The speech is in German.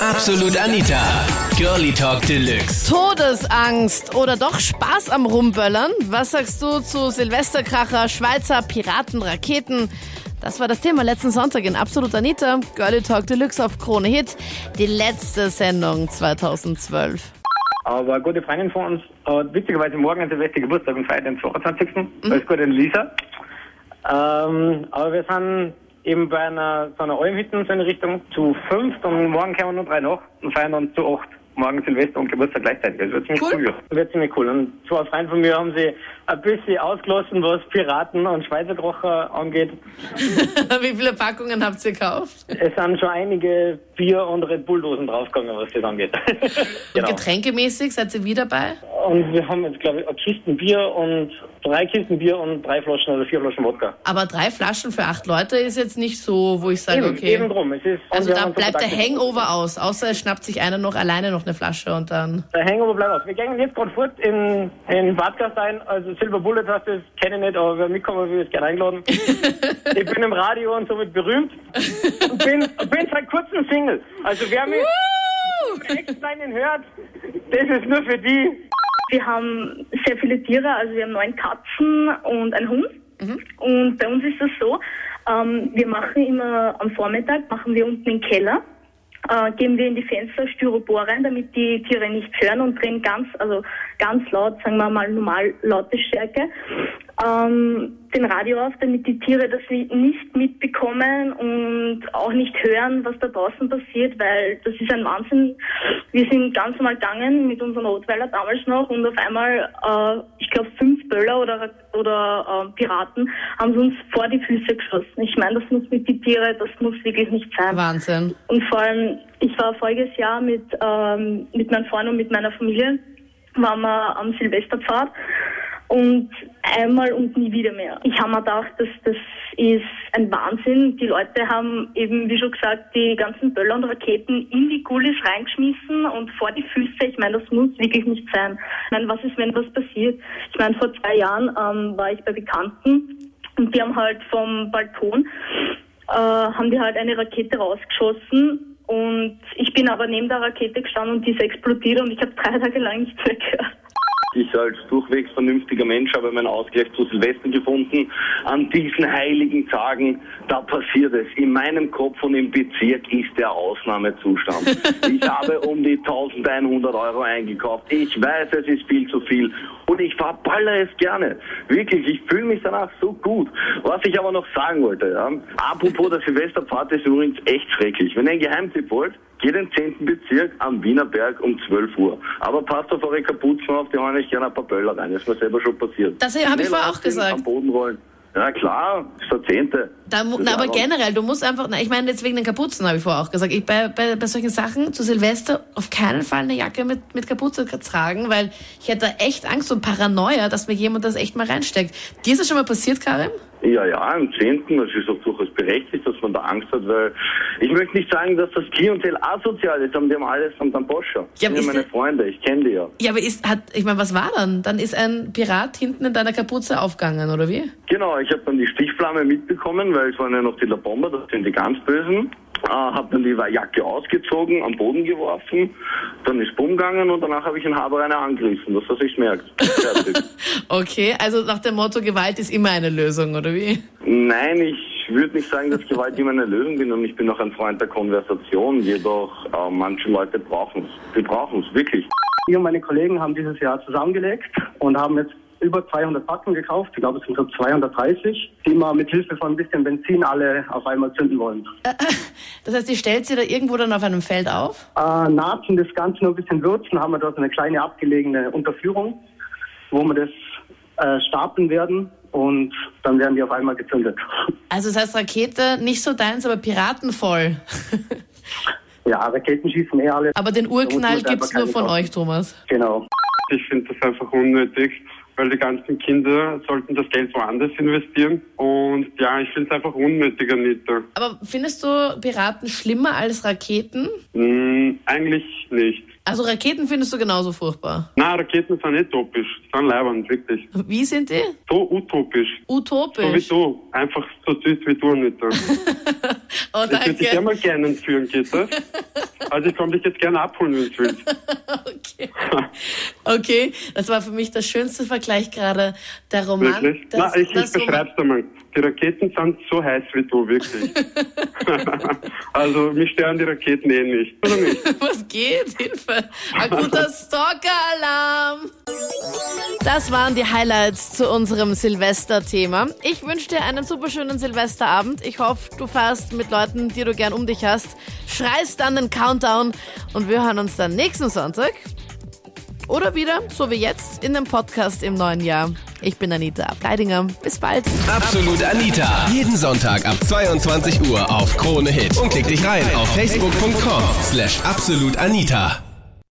Absolut Anita. Girlie Talk Deluxe. Todesangst oder doch Spaß am Rumböllern? Was sagst du zu Silvesterkracher, Schweizer Piraten, Raketen? Das war das Thema letzten Sonntag in Absolut Anita. Girlie Talk Deluxe auf Krone Hit. Die letzte Sendung 2012. Aber eine gute Freundin von uns hat witzigerweise morgen an Silvester Geburtstag und feiert den 22. Alles Gute Lisa. Ähm, aber wir sind eben bei einer, so einer Almhütte so in Richtung zu fünf und morgen kommen nur drei nach und feiern dann zu acht. Morgen Silvester und Geburtstag gleichzeitig. Das wird ziemlich Cool. cool. Das wird ziemlich cool. Und zwei Freunde von mir haben sie ein bisschen ausgelassen, was Piraten und Schweizer angeht. Wie viele Packungen habt ihr gekauft? Es sind schon einige Bier- und Red Bull-Dosen draufgegangen, was das angeht. genau. Getränkemäßig seid ihr wieder dabei? Und wir haben jetzt, glaube ich, eine Kisten Bier und drei Kisten Bier und drei Flaschen oder vier Flaschen Wodka. Aber drei Flaschen für acht Leute ist jetzt nicht so, wo ich sage, Eben, okay. eben drum. Also da bleibt der. Hangover aus, außer es schnappt sich einer noch alleine noch eine Flasche und dann. Der Hangover bleibt aus. Wir gehen jetzt gerade fort in, in Badgast ein. Also Silver Bullet hast du, das kenne ich nicht, aber wer mitkommen will, ist gerne eingeladen. ich bin im Radio und somit berühmt. Und bin, bin seit kurzem Single. Also wer mich Ex-Freundin hört, das ist nur für die. Wir haben sehr viele Tiere, also wir haben neun Katzen und einen Hund. Und bei uns ist das so, ähm, wir machen immer am Vormittag, machen wir unten im Keller, äh, geben wir in die Fenster Styropor rein, damit die Tiere nichts hören und drehen ganz, also ganz laut, sagen wir mal normal laute Stärke, ähm, den Radio auf, damit die Tiere das ni- nicht mitbekommen und auch nicht hören, was da draußen passiert, weil das ist ein Wahnsinn. Wir sind ganz normal gegangen mit unserem Rottweiler damals noch und auf einmal, äh, ich glaube, fünf Böller oder, oder äh, Piraten haben sie uns vor die Füße geschossen. Ich meine, das muss mit die Tiere, das muss wirklich nicht sein. Wahnsinn. Und vor allem, ich war voriges Jahr mit, ähm, mit meinem Freund und mit meiner Familie, waren wir am Silvesterpfad und einmal und nie wieder mehr. Ich habe mir gedacht, dass das ist ein Wahnsinn. Die Leute haben eben, wie schon gesagt, die ganzen Böller und Raketen in die Gullis reingeschmissen und vor die Füße. Ich meine, das muss wirklich nicht sein. Ich meine, was ist, wenn was passiert? Ich meine, vor zwei Jahren ähm, war ich bei Bekannten und die haben halt vom Balkon äh, haben die halt eine Rakete rausgeschossen und ich bin aber neben der Rakete gestanden und die ist explodiert und ich habe drei Tage lang nichts mehr gehört. Ich als durchwegs vernünftiger Mensch habe meinen Ausgleich zu Silvester gefunden. An diesen heiligen Tagen, da passiert es. In meinem Kopf und im Bezirk ist der Ausnahmezustand. ich habe um die 1100 Euro eingekauft. Ich weiß, es ist viel zu viel. Und ich verballere es gerne. Wirklich, ich fühle mich danach so gut. Was ich aber noch sagen wollte, ja. Apropos der Silvesterparty ist übrigens echt schrecklich. Wenn ihr einen Geheimtipp wollt, Geht in den 10. Bezirk am Wiener Berg um 12 Uhr. Aber passt auf eure Kapuzen auf, die hauen euch gerne ein paar Böller rein. Das ist mir selber schon passiert. Das habe ich vorher auch gesagt. Am Boden rollen. Ja klar, ist der 10. Da, na, aber generell, du musst einfach, na, ich meine jetzt wegen den Kapuzen habe ich vorher auch gesagt, ich, bei, bei, bei solchen Sachen zu Silvester auf keinen Fall eine Jacke mit, mit Kapuze tragen, weil ich hätte da echt Angst und Paranoia, dass mir jemand das echt mal reinsteckt. Dir ist das schon mal passiert, Karim? Ja, ja, am 10. Das ist auch durchaus berechtigt, Angst hat, weil ich möchte nicht sagen, dass das Klientel asozial ist, aber die haben alles am am Boscher. Ja, aber sind ja meine das- Freunde, ich kenne die ja. Ja, aber ist, hat, ich meine, was war dann? Dann ist ein Pirat hinten in deiner Kapuze aufgegangen, oder wie? Genau, ich habe dann die Stichflamme mitbekommen, weil es waren ja noch die La Bomber, das sind die ganz Bösen. Äh, habe dann die Jacke ausgezogen, am Boden geworfen, dann ist Bumm gegangen und danach habe ich einen Habereiner angerissen, dass er sich merkt. Okay, also nach dem Motto, Gewalt ist immer eine Lösung, oder wie? Nein, ich würde nicht sagen, dass Gewalt immer eine Lösung bin und ich bin auch ein Freund der Konversation, jedoch äh, manche Leute brauchen es. Die brauchen es, wirklich. Ich und meine Kollegen haben dieses Jahr zusammengelegt und haben jetzt über 200 Packen gekauft. Ich glaube, es sind so 230, die wir mit Hilfe von ein bisschen Benzin alle auf einmal zünden wollen. Das heißt, ihr stellt sie da irgendwo dann auf einem Feld auf? Äh, Nazen das Ganze nur ein bisschen würzen, haben wir dort eine kleine abgelegene Unterführung, wo wir das äh, stapeln werden und dann werden die auf einmal gezündet. Also das heißt, Rakete nicht so deins, aber piratenvoll. Ja, Raketen schießen eh alle. Aber den Urknall selber gibt's nur von kaufen. euch, Thomas. Genau. Ich finde das einfach unnötig, weil die ganzen Kinder sollten das Geld woanders investieren. Und ja, ich finde es einfach unnötig, Anita. Aber findest du Piraten schlimmer als Raketen? Hm, eigentlich nicht. Also Raketen findest du genauso furchtbar. Na, Raketen sind nicht topisch, sind leibend, wirklich. Wie sind die? So utopisch. Utopisch. So wie du. Einfach so süß wie du, Anita. oh, Ich würde dich gerne danke. mal gerne entführen, geht das? Also ich komme dich jetzt gerne abholen, wenn du willst. Okay. okay, das war für mich der schönste Vergleich gerade. Der Roman. Wirklich? Das, Na, ich, ich beschreib's dir mal. Die Raketen sind so heiß wie du, wirklich. also mich stören die Raketen eh nicht. Oder nicht? Was geht? Hilfe! Akuter Stalker-Alarm! Das waren die Highlights zu unserem Silvester-Thema. Ich wünsche dir einen super schönen Silvesterabend. Ich hoffe, du fährst mit Leuten, die du gern um dich hast. Schreist dann den Countdown und wir hören uns dann nächsten Sonntag. Oder wieder, so wie jetzt, in dem Podcast im neuen Jahr. Ich bin Anita Ableidinger. Bis bald. Absolut Anita. Jeden Sonntag ab 22 Uhr auf Krone Hit. Und klick dich rein auf facebook.com slash absolutanita.